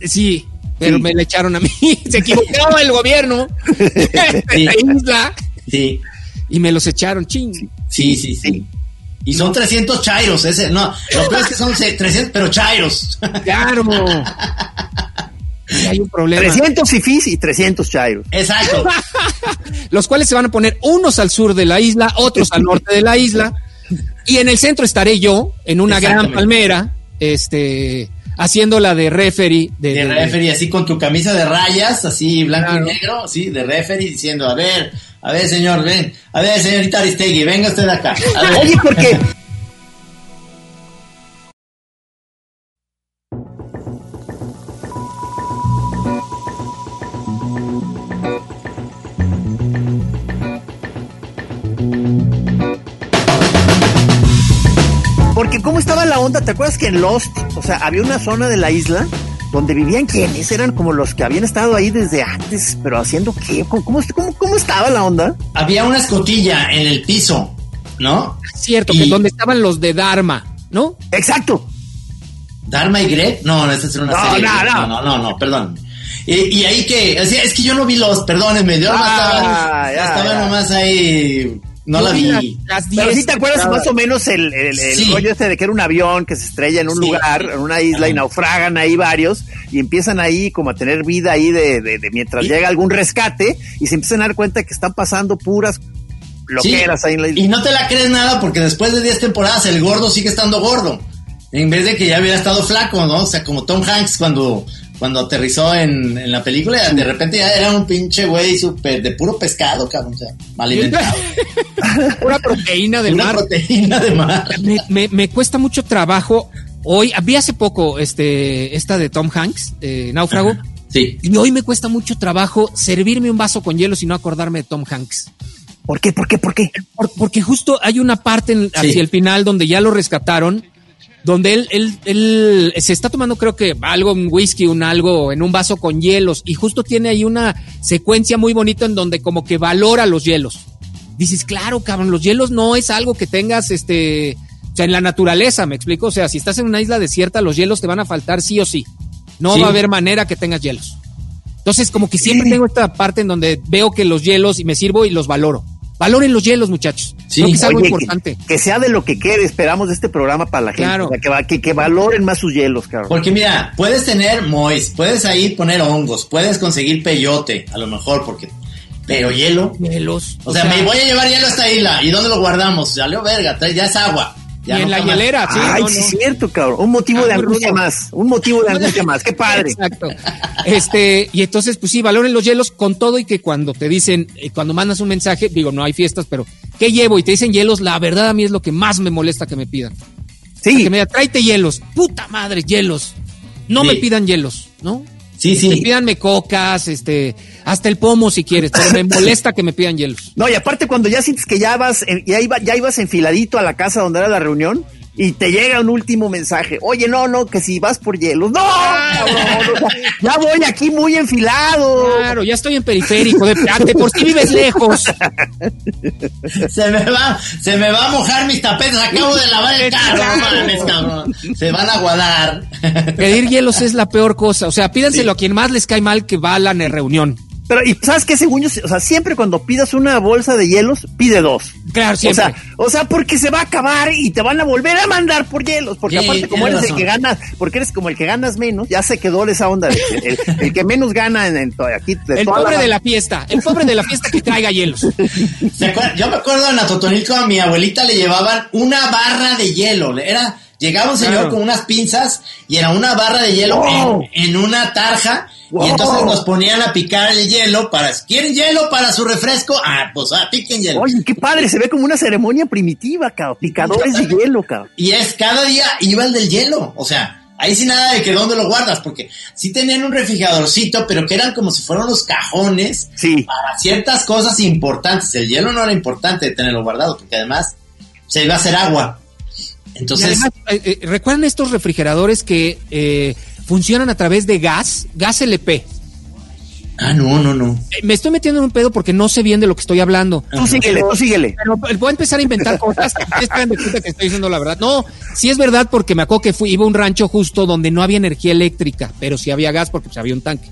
Sí, pero Sí. me le echaron a mí. Se equivocó el gobierno de Sí. la isla Sí, y me los echaron. Ching. sí, sí, sí. Y son 300 chairos, ese, no, lo peor es que son se- 300, pero chairos. Claro. Y hay un problema. 300 fifís y 300 chairos Exacto. Los cuales se van a poner unos al sur de la isla, otros al norte de la isla. Y en el centro estaré yo, en una gran palmera, este, haciendo la de referee. De, De de- referee, así con tu camisa de rayas, así blanco Claro. y negro, sí, de referee, diciendo, a ver, a ver, señor, ven, a ver, señorita Aristegui, venga usted acá. A ver. oye porque Porque cómo estaba la onda, ¿te acuerdas que en Lost, o sea, había una zona de la isla donde vivían quienes eran como los que habían estado ahí desde antes, pero haciendo qué, cómo, cómo, cómo- estaba la onda? Había una escotilla en el piso, ¿no? Cierto, Y- que donde estaban los de Dharma, ¿no? Exacto. Dharma y Greg, no, esa es una No, serie. no, no. no, no, no, no, perdón. Y, y ahí que, o sea, es que yo no vi los, perdónenme, yo Ah, estaba, ya, estaba ya. nomás ahí, no Yo la vi las- vi. las Pero 10 sí te acuerdas más o menos el, el, el Sí. rollo este de que era un avión que se estrella en un Sí. lugar, en una isla, y naufragan ahí varios, y empiezan ahí como a tener vida ahí de, de- de mientras Y- llega algún rescate, y se empiezan a dar cuenta que están pasando puras loqueras ahí en la isla. Y no te la crees nada porque después de 10 temporadas el gordo sigue estando gordo. En vez de que ya hubiera estado flaco, ¿no? O sea, como Tom Hanks cuando, cuando aterrizó en, en la película, de repente ya era un pinche güey súper de puro pescado, cabrón. O sea, mal alimentado. Pura proteína del Una mar. proteína de mar. me, me- me cuesta mucho trabajo. Hoy, vi hace poco este, esta de Tom Hanks, eh, Náufrago, Sí. y hoy me cuesta mucho trabajo servirme un vaso con hielo y no acordarme de Tom Hanks. ¿Por qué? ¿Por qué? ¿Por qué? Por- porque justo hay una parte en- hacia el final donde ya lo rescataron, donde él, él, él se está tomando creo que algo, un whisky, un algo en un vaso con hielos, y justo tiene ahí una secuencia muy bonita en donde como que valora los hielos. Dices, claro, cabrón, los hielos no es algo que tengas, este, o sea, en la naturaleza, me explico, o sea, si estás en una isla desierta, los hielos te van a faltar sí o sí. No Sí. va a haber manera que tengas hielos. Entonces, como que siempre tengo esta parte en donde veo que los hielos y me sirvo y los valoro. Valoren los hielos, muchachos. Sí. Creo que es algo Oye, importante. Que, que sea de lo que quede, esperamos de este programa para la gente. Claro. O sea, que, va- que, que valoren más sus hielos, cabrón. Porque mira, puedes tener mois, puedes ahí poner hongos, puedes conseguir peyote, a lo mejor, porque. Pero hielo. Hielos. O sea, me voy a llevar hielo a esta isla. ¿Y dónde lo guardamos? Ya leo verga, ya es agua. Ya y en no la mal. hielera, sí. Ay, no, sí no. es cierto, cabrón. Un motivo Ah, de angustia rudo. más. Un motivo de angustia más. Qué padre. Exacto. Este, y entonces, pues sí, valoren los hielos con todo y que cuando te dicen, eh, cuando mandas un mensaje, digo, no hay fiestas, pero ¿qué llevo? Y te dicen hielos, la verdad a mí es lo que más me molesta que me pidan. Sí. Que me diga, tráete hielos. Puta madre, hielos. No me pidan hielos, ¿no? Sí, sí. Pídanme cocas, este, hasta el pomo si quieres, pero me molesta que me pidan hielos. No, y aparte cuando ya sientes que ya vas, ya, iba, ya ibas enfiladito a la casa donde era la reunión, y te llega un último mensaje. Oye, no, no, que si vas por hielos. ¡No! ya voy aquí muy enfilado. Claro, ya estoy en periférico. De, por si vives lejos. Se me va, se me va a mojar mis tapetes. Acabo de lavar el carro. Mames, cabrón. Se van a guardar. Pedir hielos es la peor cosa. O sea, pídanselo a quien más les cae mal que va a la reunión. Pero, ¿y sabes qué? Según yo, o sea, siempre cuando pidas una bolsa de hielos, pide dos. Claro, siempre. O sea, o sea, porque se va a acabar y te van a volver a mandar por hielos. Porque aparte, como eres el que gana, porque eres como el que ganas menos, ya se quedó esa onda. el, que menos gana en, en aquí. el pobre de la fiesta, el pobre de la fiesta que traiga hielos. Yo me acuerdo en Atotonilco a mi abuelita le llevaban una barra de hielo. Era, llegaba un señor con unas pinzas y era una barra de hielo en, en una tarja y entonces nos ponían a picar el hielo para, ¿quieren hielo para su refresco? Ah, pues ah, piquen hielo. Oye, qué padre, se ve como una ceremonia primitiva, cabrón. Picadores de hielo, cabrón. Y es, cada día iba el del hielo, o sea, Ahí sí nada de que dónde lo guardas, porque sí tenían un refrigeradorcito, pero que eran como si fueran los cajones sí. para ciertas cosas importantes. El hielo no era importante tenerlo guardado, porque además se iba a hacer agua. Entonces. Eh, eh, ¿Recuerdan estos refrigeradores que eh, funcionan a través de gas, gas LP. Ah, no, no, no. Me estoy metiendo en un pedo porque no sé bien de lo que estoy hablando. Tú síguele, tú síguele. Pero voy a empezar a inventar cosas que que estoy diciendo la verdad. No, sí es verdad porque me acuerdo que fui, iba a un rancho justo donde no había energía eléctrica, pero sí había gas porque pues, había un tanque.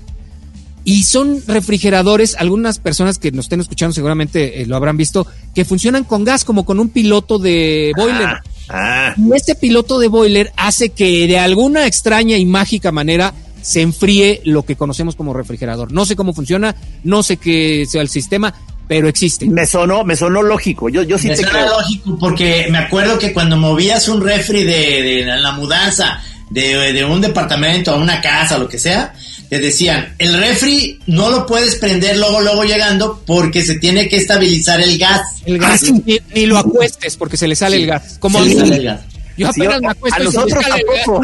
Y son refrigeradores, algunas personas que nos estén escuchando seguramente eh, lo habrán visto, que funcionan con gas, como con un piloto de boiler. Ah. Ah. Y este piloto de boiler hace que de alguna extraña y mágica manera se enfríe lo que conocemos como refrigerador. No sé cómo funciona, no sé qué sea el sistema, pero existe. Me sonó, me sonó lógico. Yo, yo sí me te sonó lógico porque me acuerdo que cuando movías un refri de, de la mudanza de, de, un departamento a una casa o lo que sea, te decían, el refri no lo puedes prender luego, luego llegando porque se tiene que estabilizar el gas. El gas, ah, ni, lo acuestes porque se le sale el gas. ¿Cómo le sale el gas? Yo apenas me acuesto a nosotros tampoco.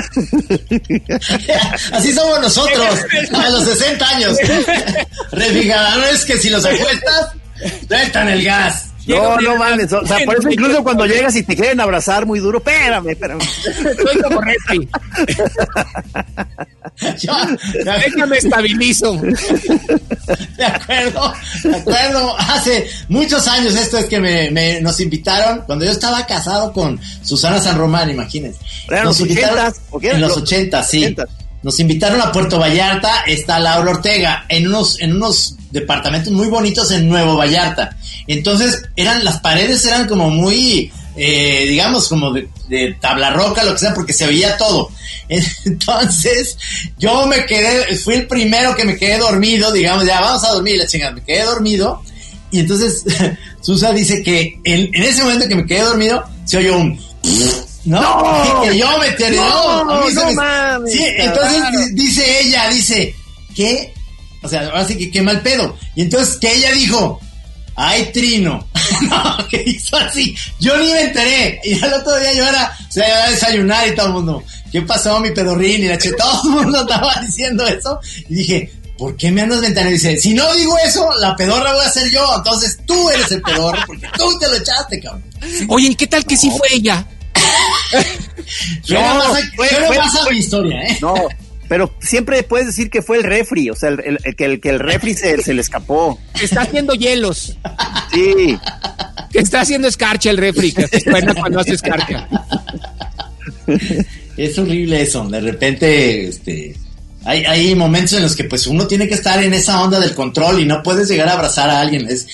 Así somos nosotros, a los 60 años. Refrigeradores que si los acuestas, sueltan el gas. No, no mames. O sea, por eso incluso cuando llegas y te quieren abrazar muy duro, espérame, espérame. Soy como refri. Yo, Déjame estabilizo. De acuerdo, de acuerdo. Hace muchos años esto es que me, me nos invitaron, cuando yo estaba casado con Susana San Román, imagínense. Nos los invitaron, en los 80, sí. Nos invitaron a Puerto Vallarta, está Laura Ortega, en unos, en unos departamentos muy bonitos en Nuevo Vallarta. Entonces, eran, las paredes eran como muy, eh, digamos, como de, tabla roca, lo que sea, porque se veía todo. Entonces, yo me quedé, fui el primero que me quedé dormido, digamos, ya vamos a dormir, la chingada, me quedé dormido. Y entonces, Susa dice que en, ese momento que me quedé dormido, se oyó un... ¿no? Que yo me terminó. No, no mames. Sí, entonces dice ella, dice, ¿qué? O sea, ahora sí que qué mal pedo. Y entonces que ella dijo, ay, Trino. no, que hizo así. Yo ni me enteré. Y al otro día yo era, o sea, iba a desayunar y todo el mundo, ¿qué pasó, mi pedorrín? Y la che, todo el mundo estaba diciendo eso. Y dije, ¿por qué me andas ventaneando? Y dice, si no digo eso, la pedorra voy a ser yo. Entonces tú eres el pedorro porque tú te lo echaste, cabrón. Oye, ¿y qué tal que sí fue ella? No, fue, fue, mi historia, ¿eh? No, pero siempre puedes decir que fue el refri, o sea, el, que, el, que el refri se, se le escapó. está haciendo hielos. Sí. Que está haciendo escarcha el refri, que suena cuando hace escarcha. Es horrible eso, de repente, este... Hay, hay momentos en los que pues uno tiene que estar en esa onda del control y no puedes llegar a abrazar a alguien. Es,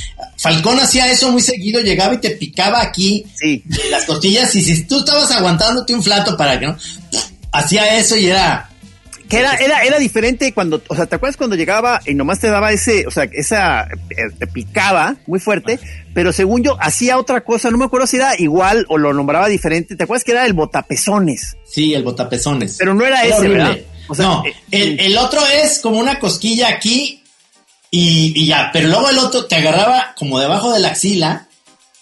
Falcón hacía eso muy seguido, llegaba y te picaba aquí sí. las costillas y si tú estabas aguantándote un flato para que no, hacía eso y era que era, era, era diferente cuando, o sea, ¿te acuerdas cuando llegaba y nomás te daba ese, o sea, esa, eh, te picaba muy fuerte, pero según yo hacía otra cosa, no me acuerdo si era igual o lo nombraba diferente, ¿te acuerdas que era el botapezones? Sí, el botapezones. Pero no era, ese, ¿verdad? O sea, no, eh, el, el, otro es como una cosquilla aquí y, y, ya, pero luego el otro te agarraba como debajo de la axila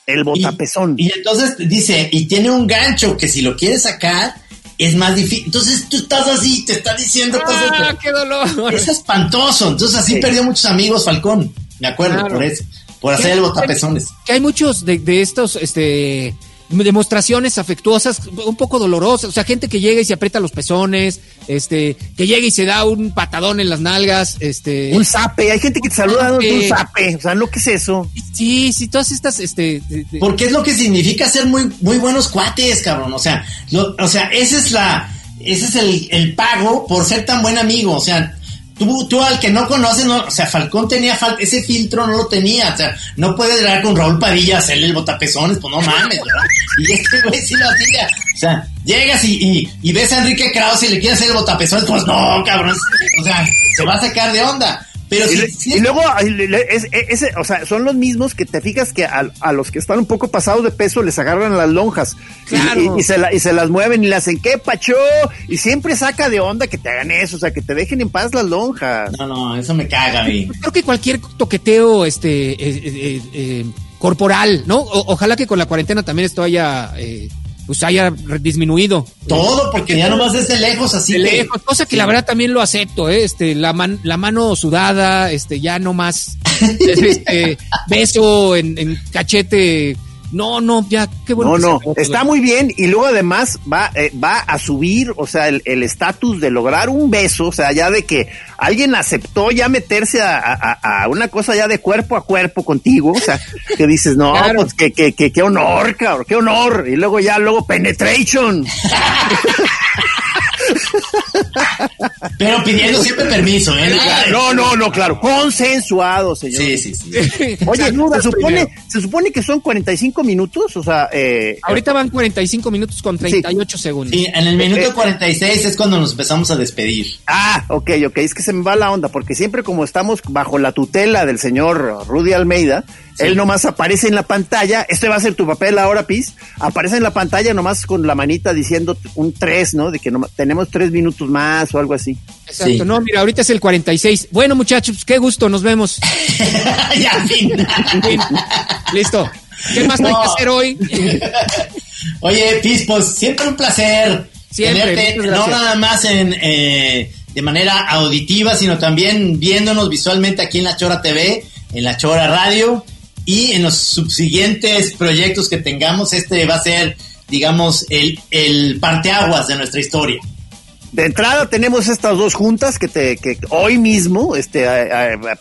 El botapezón. Y, y entonces dice, y tiene un gancho que si lo quieres sacar, es más difícil. Entonces tú estás así, te está diciendo cosas. ¡Ah, qué dolor! Es espantoso. Entonces así Sí. perdió muchos amigos Falcón. Me acuerdo, Claro. por eso. Por hacer el botapezones. Que hay muchos de, de estos, este, demostraciones afectuosas, un poco dolorosas, o sea, gente que llega y se aprieta los pezones, este, que llega y se da un patadón en las nalgas, este, Un zape, hay gente que te saluda un zape. o sea, ¿no qué es eso? sí, sí, todas estas, este, Porque es lo que significa ser muy, muy buenos cuates, cabrón. O sea, lo- o sea, ese es la, ese es el, el pago por ser tan buen amigo. O sea, tú, tú al que no conoces, no, o sea, Falcón tenía fal- ese filtro no lo tenía. O sea, no puedes llegar con Raúl Padilla hacerle el botapezones, pues no mames, ¿verdad? Y este güey sí lo hacía. O sea, llegas y, y, y ves a Enrique Krause y le quieres hacer el botapezones, pues no, cabrón. O sea, se va a sacar de onda. Pero Y, si, le- si y luego, es- es- ese- o sea, son los mismos que te fijas que a, a los que están un poco pasados de peso les agarran las lonjas y- Claro. y, y se la- y se las mueven y le hacen, ¿qué pacho? Y siempre saca de onda que te hagan eso, o sea, que te dejen en paz las lonjas. no, no, eso me caga, güey. creo que cualquier toqueteo, este, eh, eh, eh, corporal, ¿no? O- ojalá que con la cuarentena también esto haya, eh, pues haya disminuido. Todo, porque ya nomás desde lejos, así de que- lejos, cosa que la verdad también lo acepto, ¿eh? Este, la, man- la mano sudada, este, ya no más, este, beso en, en cachete, no, no, ya, qué bueno. No, que no, está muy bien y luego además va, eh, va a subir, o sea, el el estatus de lograr un beso, o sea, ya de que alguien aceptó ya meterse a, a- a una cosa ya de cuerpo a cuerpo contigo, o sea, que dices, no, Claro. pues que, que, que, qué honor, cabrón, qué honor, y luego ya, luego penetration. Pero pidiendo siempre permiso, ¿eh? No, no, no, claro, consensuado, señor. Sí, sí, sí. Oye, Saludos se supone, se supone que son 45 minutos, o sea, eh, Ahorita van 45 minutos con 38 segundos. Sí, en el minuto 46 es cuando nos empezamos a despedir. Ah, ok, ok, es que se me va la onda, porque siempre como estamos bajo la tutela del señor Rudy Almeida, Sí. él nomás aparece en la pantalla, este va a ser tu papel ahora, Pis, aparece en la pantalla nomás con la manita diciendo un 3, ¿no? De que no, tenemos tres minutos más o algo así. Exacto, Sí. no, mira, ahorita es el 46. Bueno, muchachos, qué gusto, nos vemos. ya, fin. Listo. ¿Qué más hay No. que hacer hoy? Oye, Pis, pues siempre un placer Siempre, tenerte, no nada más en eh, de manera auditiva, sino también viéndonos visualmente aquí en La Chora TV, en La Chora Radio y en los subsiguientes proyectos que tengamos. Este va a ser, digamos, el, el parteaguas de nuestra historia. De entrada tenemos estas dos juntas que te que hoy mismo este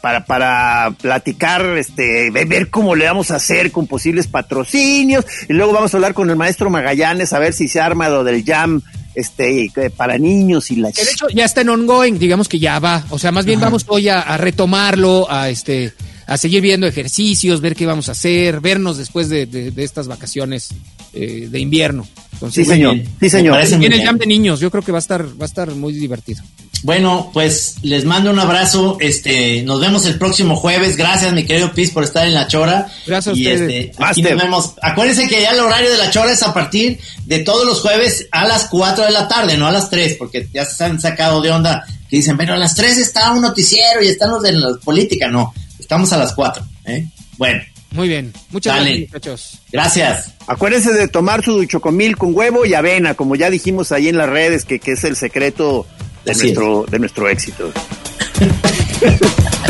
para para platicar este ve- ver cómo le vamos a hacer con posibles patrocinios y luego vamos a hablar con el maestro Magallanes a ver si se arma lo del jam este para niños y la de hecho ya está en ongoing, digamos que ya va. O sea, más bien vamos hoy a, a retomarlo, a este, a seguir viendo ejercicios, ver qué vamos a hacer, vernos después de, de- de estas vacaciones eh, de invierno. Entonces, Sí, señor. bien. Sí, señor. Viene el jam de niños, yo creo que va a estar, va a estar muy divertido. Bueno, pues les mando un abrazo. Este, nos vemos el próximo jueves. Gracias, mi querido Pis, por estar en la chora. Gracias a y ustedes. este, aquí nos vemos. Acuérdense que ya el horario de la chora es a partir de todos los jueves a las 4 de la tarde, no a las 3, porque ya se han sacado de onda que dicen, pero a las 3 está un noticiero y están los de la política. No, estamos a las 4. ¿eh? Bueno, Muy bien. Muchas Dale. gracias, muchachos. gracias. Acuérdense de tomar su chocomil con huevo y avena, como ya dijimos ahí en las redes, que, que es el secreto de Así nuestro, de nuestro éxito.